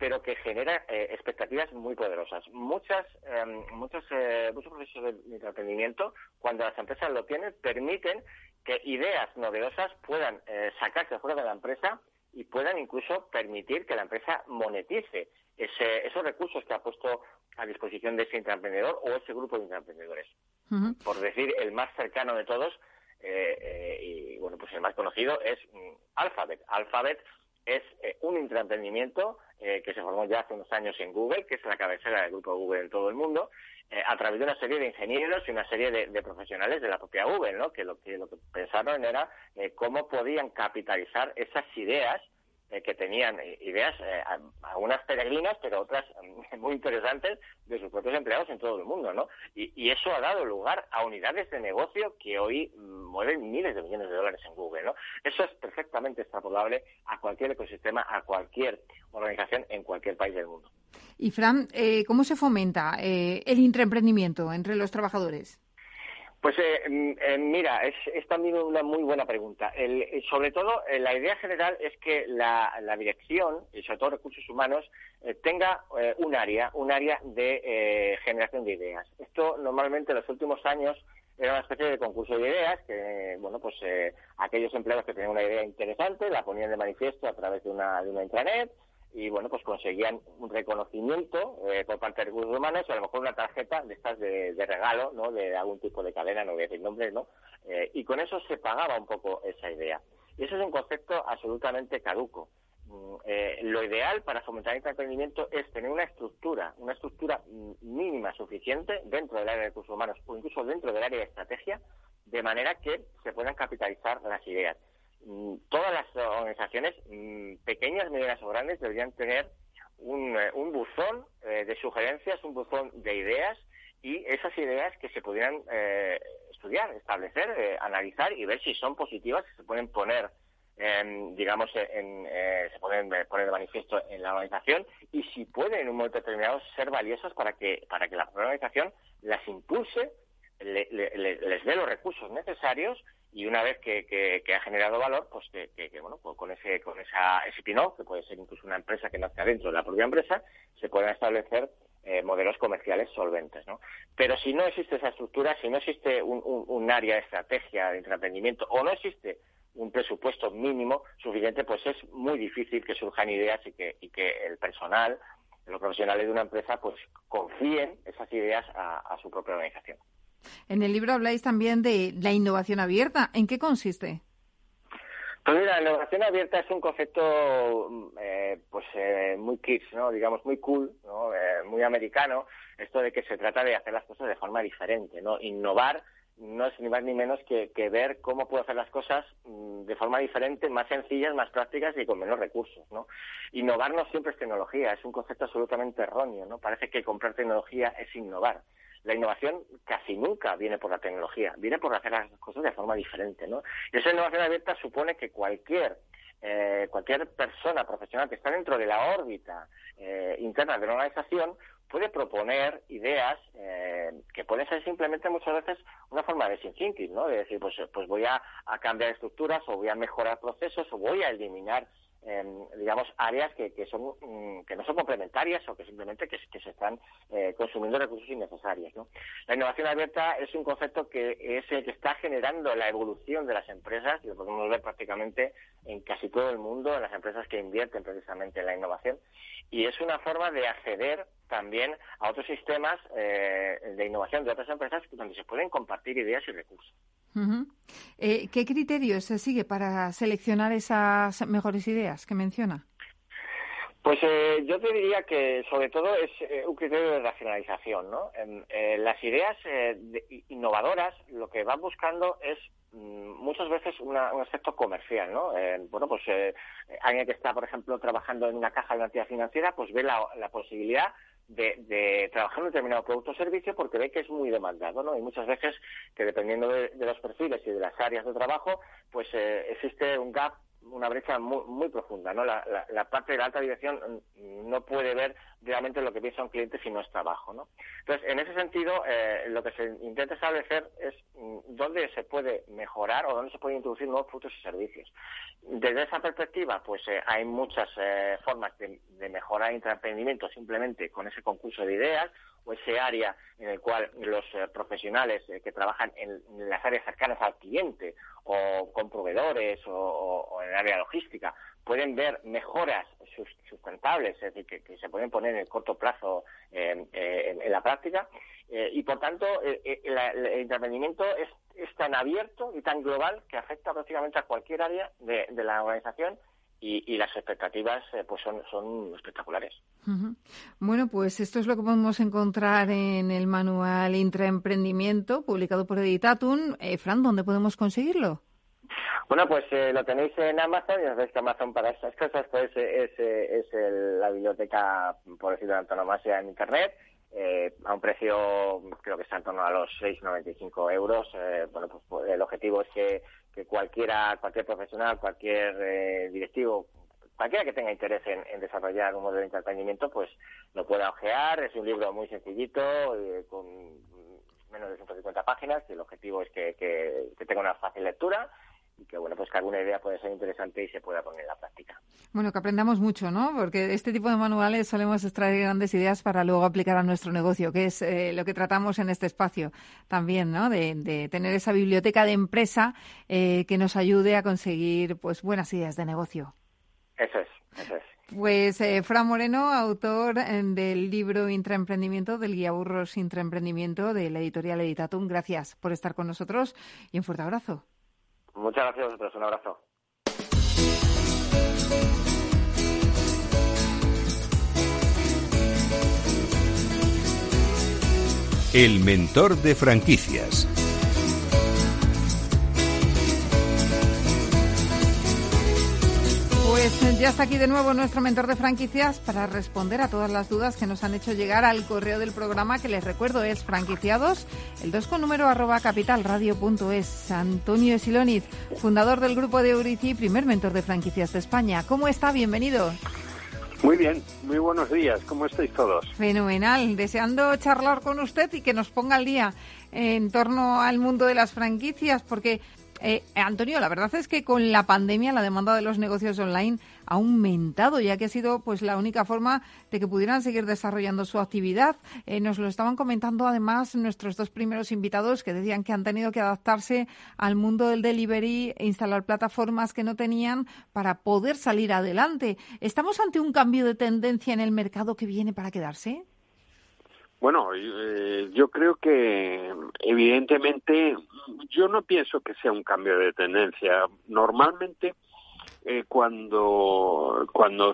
[SPEAKER 10] pero que genera eh, expectativas muy poderosas. Muchas, em, muchos, eh, muchos procesos de emprendimiento, cuando las empresas lo tienen, permiten que ideas novedosas puedan eh, sacarse fuera de la empresa y puedan incluso permitir que la empresa monetice ese, esos recursos que ha puesto a disposición de ese intraemprendedor o ese grupo de intraemprendedores. Por decir, el más cercano de todos, y bueno, pues el más conocido es mm, Alphabet. Alphabet es eh, un intraemprendimiento eh, que se formó ya hace unos años en Google, que es la cabecera del grupo Google en todo el mundo, eh, a través de una serie de ingenieros y una serie de, profesionales de la propia Google, ¿no? que, lo, que lo que pensaron era cómo podían capitalizar esas ideas eh, que tenían ideas, eh, algunas peregrinas, pero otras *laughs* muy interesantes de sus propios empleados en todo el mundo, ¿no? Y, eso ha dado lugar a unidades de negocio que hoy mm, mueven miles de millones de dólares en Google, ¿no? Eso es perfectamente extrapolable a cualquier ecosistema, a cualquier organización en cualquier país del mundo.
[SPEAKER 1] Y Fran, eh, ¿cómo se fomenta el intraemprendimiento entre los trabajadores?
[SPEAKER 10] Pues eh, mm, eh, mira, es, también una muy buena pregunta. Eh, sobre todo, la idea general es que la, dirección, y sobre todo recursos humanos, tenga un área, un área de generación de ideas. Esto normalmente en los últimos años era una especie de concurso de ideas que, bueno, pues aquellos empleados que tenían una idea interesante la ponían de manifiesto a través de una, de una intranet y bueno, pues conseguían un reconocimiento eh, por parte de recursos humanos, o a lo mejor una tarjeta de estas de, regalo, ¿no? De algún tipo de cadena, no voy a decir nombres, ¿no? Eh, y con eso se pagaba un poco esa idea. Y eso es un concepto absolutamente caduco. Mm, eh, lo ideal para fomentar el emprendimiento es tener una estructura, una estructura mínima suficiente dentro del área de recursos humanos o incluso dentro del área de estrategia, de manera que se puedan capitalizar las ideas. Mm, todas las organizaciones, mm, pequeñas, medianas o grandes, deberían tener un, eh, buzón eh, de sugerencias, un buzón de ideas y esas ideas que se pudieran eh, estudiar, establecer, analizar y ver si son positivas, si se pueden poner, digamos, en, se pueden poner de manifiesto en la organización y si pueden en un momento determinado ser valiosas para que, para que la organización las impulse, les dé los recursos necesarios y una vez que, ha generado valor, pues que, bueno, pues con ese con esa, pin que puede ser incluso una empresa que nazca dentro de la propia empresa, se pueden establecer eh, modelos comerciales solventes, ¿no? Pero si no existe esa estructura, si no existe un, área de estrategia de emprendimiento o no existe un presupuesto mínimo suficiente, pues es muy difícil que surjan ideas que, y que el personal, los profesionales de una empresa, pues confíen esas ideas a su propia organización.
[SPEAKER 1] En el libro habláis también de la innovación abierta. ¿En qué consiste?
[SPEAKER 10] Pues mira, la innovación abierta es un concepto eh, pues eh, muy kids, ¿no? digamos muy cool, ¿no? Eh, muy americano, esto de que se trata de hacer las cosas de forma diferente, ¿no? Innovar no es ni más ni menos que, ver cómo puedo hacer las cosas mm, de forma diferente, más sencillas, más prácticas y con menos recursos, ¿no? Innovar no siempre es tecnología, es un concepto absolutamente erróneo, ¿no? Parece que comprar tecnología es innovar la innovación casi nunca viene por la tecnología, viene por hacer las cosas de forma diferente, ¿no? Y esa innovación abierta supone que cualquier eh, cualquier persona profesional que está dentro de la órbita eh, interna de una organización puede proponer ideas eh, que pueden ser simplemente muchas veces una forma de sin ¿no? De decir, pues, pues voy a cambiar estructuras o voy a mejorar procesos o voy a eliminar digamos, áreas que, que, son, mm, que no son complementarias o que simplemente que, se están eh, consumiendo recursos innecesarios. ¿no? La innovación abierta es un concepto que es el que está generando la evolución de las empresas y lo podemos ver prácticamente en casi todo el mundo, en las empresas que invierten precisamente en la innovación. Y es una forma de acceder también a otros sistemas eh, de innovación de otras empresas donde se pueden compartir ideas y recursos.
[SPEAKER 1] Eh, ¿Qué criterios se sigue para seleccionar esas mejores ideas que menciona?
[SPEAKER 10] Pues eh, yo te diría que sobre todo es eh, un criterio de racionalización, ¿no? las ideas innovadoras lo que van buscando es mm, muchas veces un aspecto comercial, ¿no? bueno, pues alguien que está, por ejemplo, trabajando en una caja de una entidad financiera, pues ve la, la posibilidad de, trabajar en un determinado producto o servicio porque ve que es muy demandado, ¿no? Y muchas veces que dependiendo de, los perfiles y de las áreas de trabajo, pues eh, existe un gap una brecha muy, muy profunda, ¿no? La, la, parte de la alta dirección no puede ver realmente lo que piensa un cliente si no está abajo, ¿no? Entonces, en ese sentido, eh, lo que se intenta establecer es mm, dónde se puede mejorar o dónde se pueden introducir nuevos productos y servicios. Desde esa perspectiva, pues eh, hay muchas eh, formas de, de mejorar intraemprendimiento simplemente con ese concurso de ideas o ese área en el cual los eh, profesionales eh, que trabajan en, las áreas cercanas al cliente o con proveedores o, en el área logística pueden ver mejoras sustentables, es decir, que, se pueden poner en el corto plazo en, la práctica. Eh, y por tanto, el, el entretenimiento es, tan abierto y tan global que afecta prácticamente a cualquier área de la organización y, las expectativas eh, pues son, son espectaculares.
[SPEAKER 1] Bueno, pues esto es lo que podemos encontrar en el manual Intraemprendimiento publicado por Editatum. Eh, Fran, ¿dónde podemos conseguirlo?
[SPEAKER 10] Bueno, pues eh, lo tenéis en Amazon y sabéis que Amazon para estas cosas pues es, es la biblioteca, por decirlo de antonomasia, en Internet. a un precio creo que está en torno a los 6,95 euros. bueno, pues, pues el objetivo es que que cualquiera, cualquier profesional, cualquier eh, directivo, cualquiera que tenga interés en, desarrollar un modelo de entretenimiento, pues lo pueda ojear. Es un libro muy sencillito, eh, con menos de 150 páginas, y el objetivo es que, que tenga una fácil lectura y que bueno pues que alguna idea puede ser interesante y se pueda poner en la práctica.
[SPEAKER 1] Bueno, que aprendamos mucho, ¿no? Porque este tipo de manuales solemos extraer grandes ideas para luego aplicar a nuestro negocio, que es eh, lo que tratamos en este espacio también, ¿no? De, tener esa biblioteca de empresa eh, que nos ayude a conseguir pues buenas ideas de negocio.
[SPEAKER 10] Eso es, eso es.
[SPEAKER 1] Pues eh, Fran Moreno, autor eh, del libro Intraemprendimiento, del guía Burros Intraemprendimiento de la editorial Editatum. Gracias por estar con nosotros y un fuerte abrazo.
[SPEAKER 10] Muchas gracias a vosotros. Un abrazo.
[SPEAKER 3] El mentor de franquicias. *laughs*
[SPEAKER 1] ya está aquí de nuevo nuestro mentor de franquicias para responder a todas las dudas que nos han hecho llegar al correo del programa que les recuerdo es franquiciados, el 2 con número arroba capitalradio.es. Antonio Siloniz, fundador del grupo de Eurici, primer mentor de franquicias de España. ¿Cómo está? Bienvenido.
[SPEAKER 11] Muy bien, muy buenos días. ¿Cómo estáis todos?
[SPEAKER 1] Fenomenal. Deseando charlar con usted y que nos ponga al día en torno al mundo de las franquicias, porque eh, Antonio, la verdad es que con la pandemia la demanda de los negocios online ha aumentado, ya que ha sido pues la única forma de que pudieran seguir desarrollando su actividad. Eh, nos lo estaban comentando además nuestros dos primeros invitados que decían que han tenido que adaptarse al mundo del delivery e instalar plataformas que no tenían para poder salir adelante. ¿Estamos ante un cambio de tendencia en el mercado que viene para quedarse?
[SPEAKER 11] Bueno, eh, yo creo que evidentemente yo no pienso que sea un cambio de tendencia. Normalmente eh, cuando cuando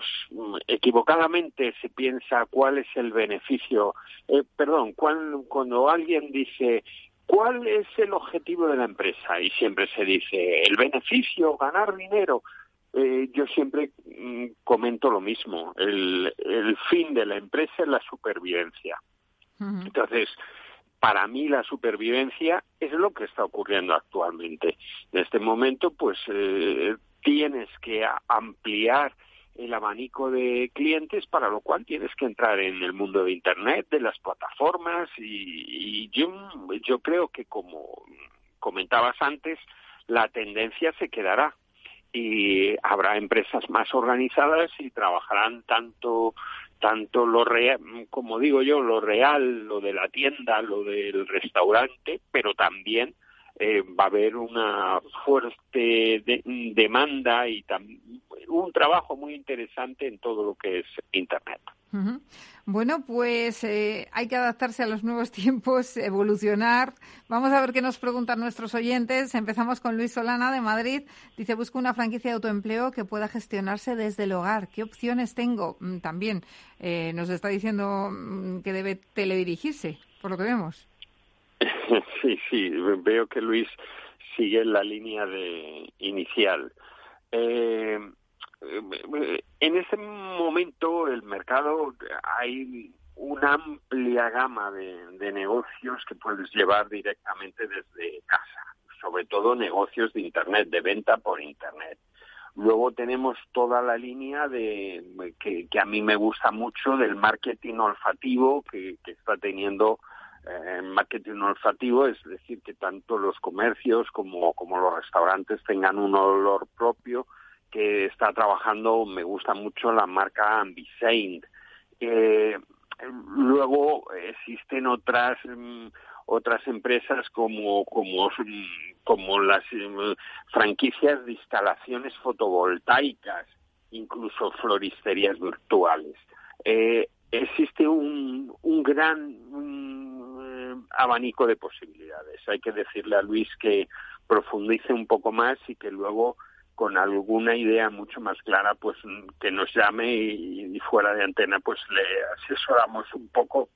[SPEAKER 11] equivocadamente se piensa cuál es el beneficio, eh, perdón, cuando, cuando alguien dice cuál es el objetivo de la empresa y siempre se dice el beneficio, ganar dinero. Eh, yo siempre mm, comento lo mismo. El, el fin de la empresa es la supervivencia. Entonces, para mí la supervivencia es lo que está ocurriendo actualmente. En este momento, pues eh, tienes que ampliar el abanico de clientes, para lo cual tienes que entrar en el mundo de Internet, de las plataformas, y, yo, yo creo que, como comentabas antes, la tendencia se quedará y habrá empresas más organizadas y trabajarán tanto tanto lo real, como digo yo, lo real, lo de la tienda, lo del restaurante, pero también eh, va a haber una fuerte demanda y un trabajo muy interesante en todo lo que es Internet.
[SPEAKER 1] Bueno, pues eh, hay que adaptarse a los nuevos *laughs* tiempos, evolucionar. Vamos a ver qué nos preguntan nuestros oyentes. Empezamos con Luis Solana de Madrid. Dice, busco una franquicia de autoempleo que pueda gestionarse desde el hogar. ¿Qué opciones tengo? Mm, también eh, nos está diciendo mm, que debe teledirigirse, por lo que vemos. *laughs*
[SPEAKER 11] Sí, sí, veo que Luis sigue la línea de inicial. Eh, en ese momento el mercado hay una amplia gama de, negocios que puedes llevar directamente desde casa, sobre todo negocios de Internet, de venta por Internet. Luego tenemos toda la línea de que, a mí me gusta mucho del marketing olfativo que, está teniendo eh, marketing olfativo, es decir, que tanto los comercios como, como los restaurantes tengan un olor propio que está trabajando, me gusta mucho la marca Ambisaint. Eh, luego existen otras mm, otras empresas como como como las mm, franquicias de instalaciones fotovoltaicas, incluso floristerías virtuales. Eh, existe un, un gran eh, abanico de posibilidades. Hay que decirle a Luis que profundice un poco más y que luego con alguna idea mucho más clara, pues que nos llame y, fuera de antena, pues le asesoramos un poco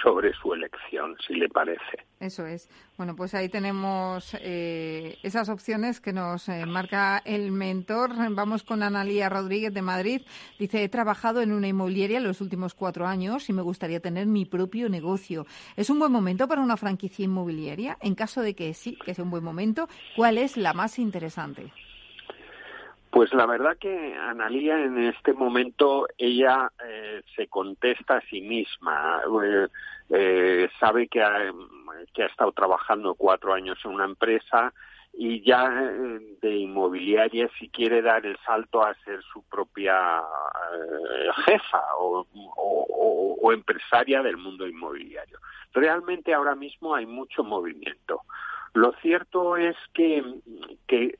[SPEAKER 11] sobre su elección, si le parece.
[SPEAKER 1] Eso es. Bueno, pues ahí tenemos eh, esas opciones que nos eh, marca el mentor. Vamos con Analía Rodríguez de Madrid. Dice, he trabajado en una inmobiliaria los últimos cuatro años y me gustaría tener mi propio negocio. ¿Es un buen momento para una franquicia inmobiliaria? En caso de que sí, que sea un buen momento, ¿cuál es la más interesante?
[SPEAKER 11] Pues la verdad que Analía en este momento ella eh, se contesta a sí misma. Eh, eh, sabe que ha, estado trabajando cuatro años en una empresa y ya de inmobiliaria si quiere dar el salto a ser su propia jefa o, o, empresaria del mundo inmobiliario. Realmente ahora mismo hay mucho movimiento. Lo cierto es que, que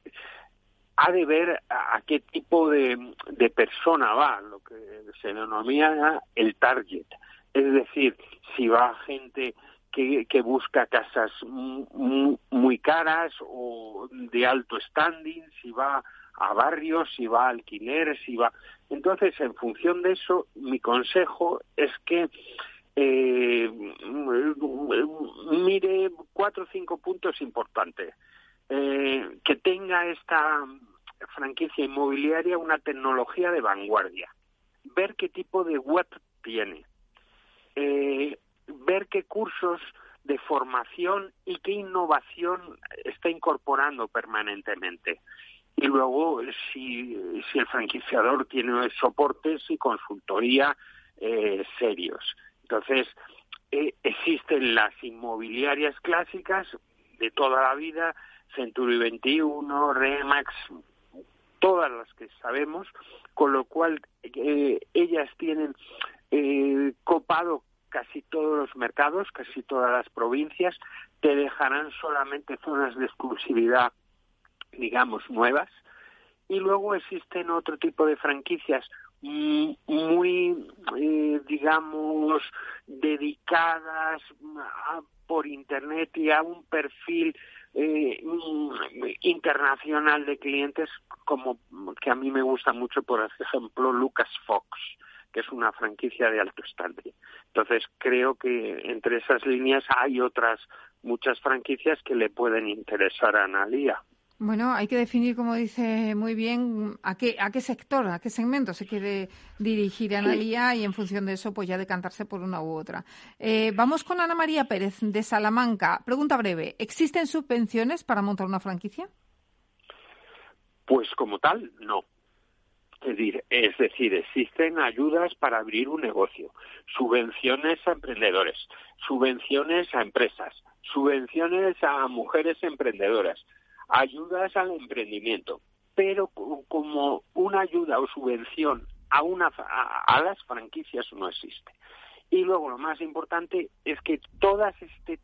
[SPEAKER 11] ha de ver a, qué tipo de, de, persona va, lo que se denomina el target. Es decir, si va gente que, busca casas muy, caras o de alto standing, si va a barrios, si va a alquiler, si va. Entonces, en función de eso, mi consejo es que eh, mire cuatro o cinco puntos importantes. Eh, que tenga esta franquicia inmobiliaria una tecnología de vanguardia. Ver qué tipo de web tiene. Eh, ver qué cursos de formación y qué innovación está incorporando permanentemente. Y luego, si, si el franquiciador tiene soportes y consultoría eh, serios. Entonces, eh, existen las inmobiliarias clásicas de toda la vida, Century 21, Remax, todas las que sabemos, con lo cual eh, ellas tienen eh, copado casi todos los mercados, casi todas las provincias, te dejarán solamente zonas de exclusividad, digamos, nuevas. Y luego existen otro tipo de franquicias muy, eh, digamos, dedicadas por Internet y a un perfil eh, internacional de clientes como que a mí me gusta mucho, por ejemplo, Lucas Fox que es una franquicia de alto estándar. Entonces, creo que entre esas líneas hay otras muchas franquicias que le pueden interesar a Analia.
[SPEAKER 1] Bueno, hay que definir, como dice muy bien, a qué, a qué sector, a qué segmento se quiere dirigir Analia y en función de eso, pues ya decantarse por una u otra. Eh, vamos con Ana María Pérez de Salamanca. Pregunta breve: ¿existen subvenciones para montar una franquicia?
[SPEAKER 11] Pues como tal, no. Es decir, es decir, existen ayudas para abrir un negocio, subvenciones a emprendedores, subvenciones a empresas, subvenciones a mujeres emprendedoras ayudas al emprendimiento, pero como una ayuda o subvención a, una, a, las franquicias no existe. Y luego lo más importante es que todas, este,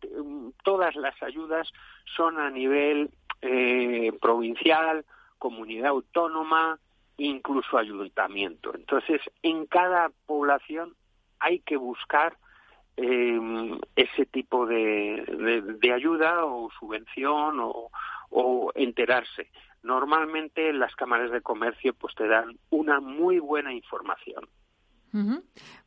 [SPEAKER 11] todas las ayudas son a nivel eh, provincial, comunidad autónoma, incluso ayuntamiento. Entonces, en cada población hay que buscar eh, ese tipo de, de, ayuda o subvención o, o enterarse. Normalmente las cámaras de comercio pues te dan una muy buena información.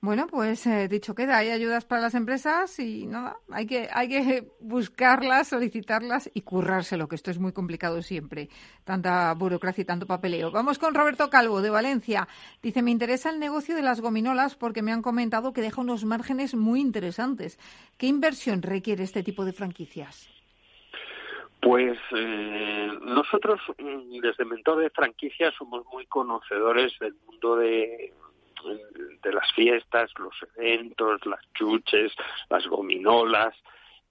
[SPEAKER 1] Bueno, pues eh, dicho queda, hay ayudas para las empresas y nada, hay que, hay que buscarlas, solicitarlas y currárselo, que esto es muy complicado siempre, tanta burocracia y tanto papeleo. Vamos con Roberto Calvo, de Valencia. Dice, me interesa el negocio de las gominolas porque me han comentado que deja unos márgenes muy interesantes. ¿Qué inversión requiere este tipo de franquicias?
[SPEAKER 11] Pues eh, nosotros mm, desde Mentor de Franquicias somos muy conocedores del mundo de, las fiestas, los eventos, las chuches, las gominolas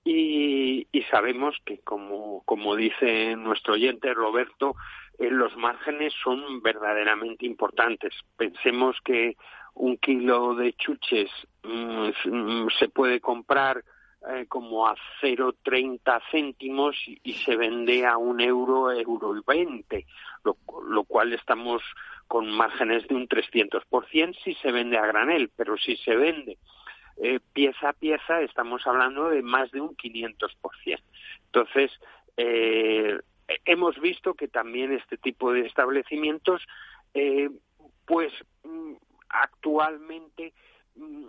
[SPEAKER 11] y, y sabemos que como, como dice nuestro oyente Roberto, los márgenes son verdaderamente importantes. Pensemos que un kilo de chuches mm, mm, se puede comprar eh, como a 0,30 céntimos y, se vende a un euro, euro y 20, lo, lo cual estamos con márgenes de un 300% si se vende a granel, pero si se vende eh, pieza a pieza estamos hablando de más de un 500%. Entonces, eh, hemos visto que también este tipo de establecimientos, pues mm, actualmente mm,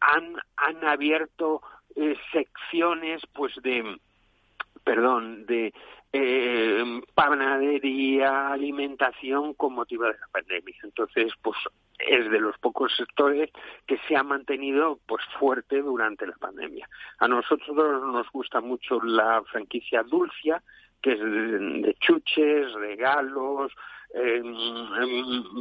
[SPEAKER 11] han, han abierto eh, secciones pues de perdón de eh, panadería alimentación con motivo de la pandemia. Entonces pues es de los pocos sectores que se ha mantenido pues fuerte durante la pandemia. A nosotros nos gusta mucho la franquicia Dulcia que es de chuches regalos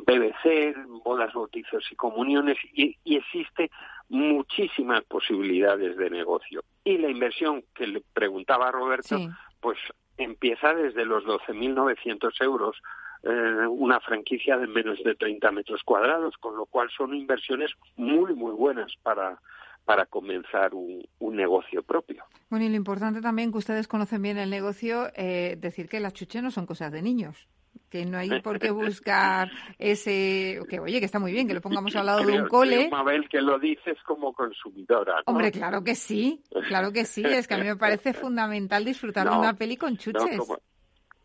[SPEAKER 11] BBC, bodas, bautizos y comuniones, y, existe muchísimas posibilidades de negocio. Y la inversión que le preguntaba Roberto, pues empieza desde los 12.900 euros eh, una franquicia de menos de 30 metros cuadrados, con lo cual son inversiones muy, muy buenas para, para comenzar un, negocio propio.
[SPEAKER 1] Bueno, y lo importante también que ustedes conocen bien el negocio, eh, decir que las chuches no son cosas de niños que no hay por qué buscar ese, que oye, que está muy bien, que lo pongamos al lado de un cole.
[SPEAKER 11] Mabel, que lo dices como consumidora.
[SPEAKER 1] Hombre, claro que sí, claro que sí, es que a mí me parece *laughs* fundamental disfrutar de una peli con chuches.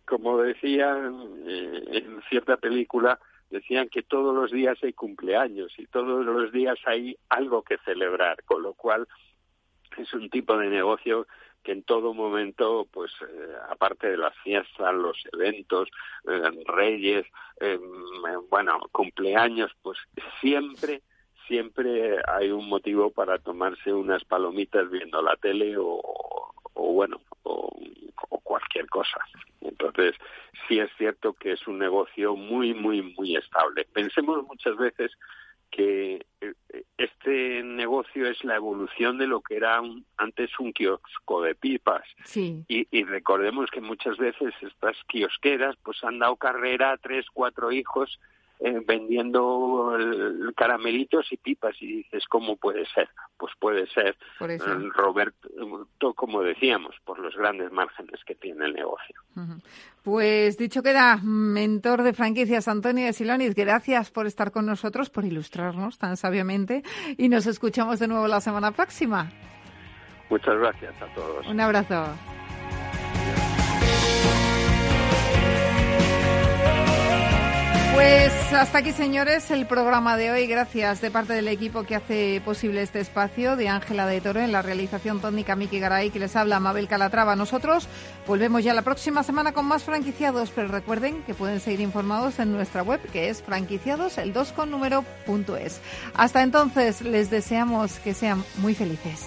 [SPEAKER 11] como, decían eh, en cierta película, decían que todos los días hay cumpleaños y todos los días hay algo que celebrar, con lo cual es un tipo de negocio que en todo momento, pues eh, aparte de las fiestas, los eventos, eh, reyes, eh, bueno, cumpleaños, pues siempre, siempre hay un motivo para tomarse unas palomitas viendo la tele o, bueno, o, cualquier cosa. Entonces, sí es cierto que es un negocio muy, muy, muy estable. Pensemos muchas veces que eh, este negocio es la evolución de lo que era antes un kiosco de pipas.
[SPEAKER 1] Sí.
[SPEAKER 11] Y, y, recordemos que muchas veces estas kiosqueras pues han dado carrera a tres, cuatro hijos eh, vendiendo caramelitos y pipas y dices, ¿cómo puede ser? Pues puede ser, eh, Roberto, como decíamos, por los grandes márgenes que tiene el negocio.
[SPEAKER 1] Pues dicho queda, mentor de franquicias Antonio de Silonis, gracias por estar con nosotros, por ilustrarnos tan sabiamente y nos escuchamos de nuevo la semana próxima.
[SPEAKER 11] Muchas gracias a todos.
[SPEAKER 1] Un abrazo. Pues hasta aquí, señores, el programa de hoy. Gracias de parte del equipo que hace posible este espacio, de Ángela de Toro en la realización tónica Miki Garay, que les habla Mabel Calatrava. Nosotros volvemos ya la próxima semana con más franquiciados, pero recuerden que pueden seguir informados en nuestra web, que es franquiciados, el 2 con. Hasta entonces, les deseamos que sean muy felices.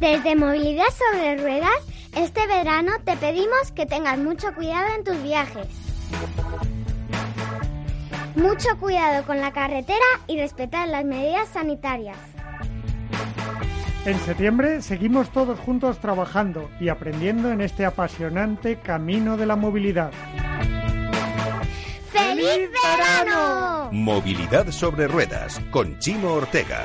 [SPEAKER 12] Desde Movilidad sobre Ruedas Este verano te pedimos que tengas mucho cuidado en tus viajes. Mucho cuidado con la carretera y respetar las medidas sanitarias.
[SPEAKER 13] En septiembre seguimos todos juntos trabajando y aprendiendo en este apasionante camino de la movilidad.
[SPEAKER 12] ¡Feliz verano!
[SPEAKER 3] Movilidad sobre ruedas con Chimo Ortega.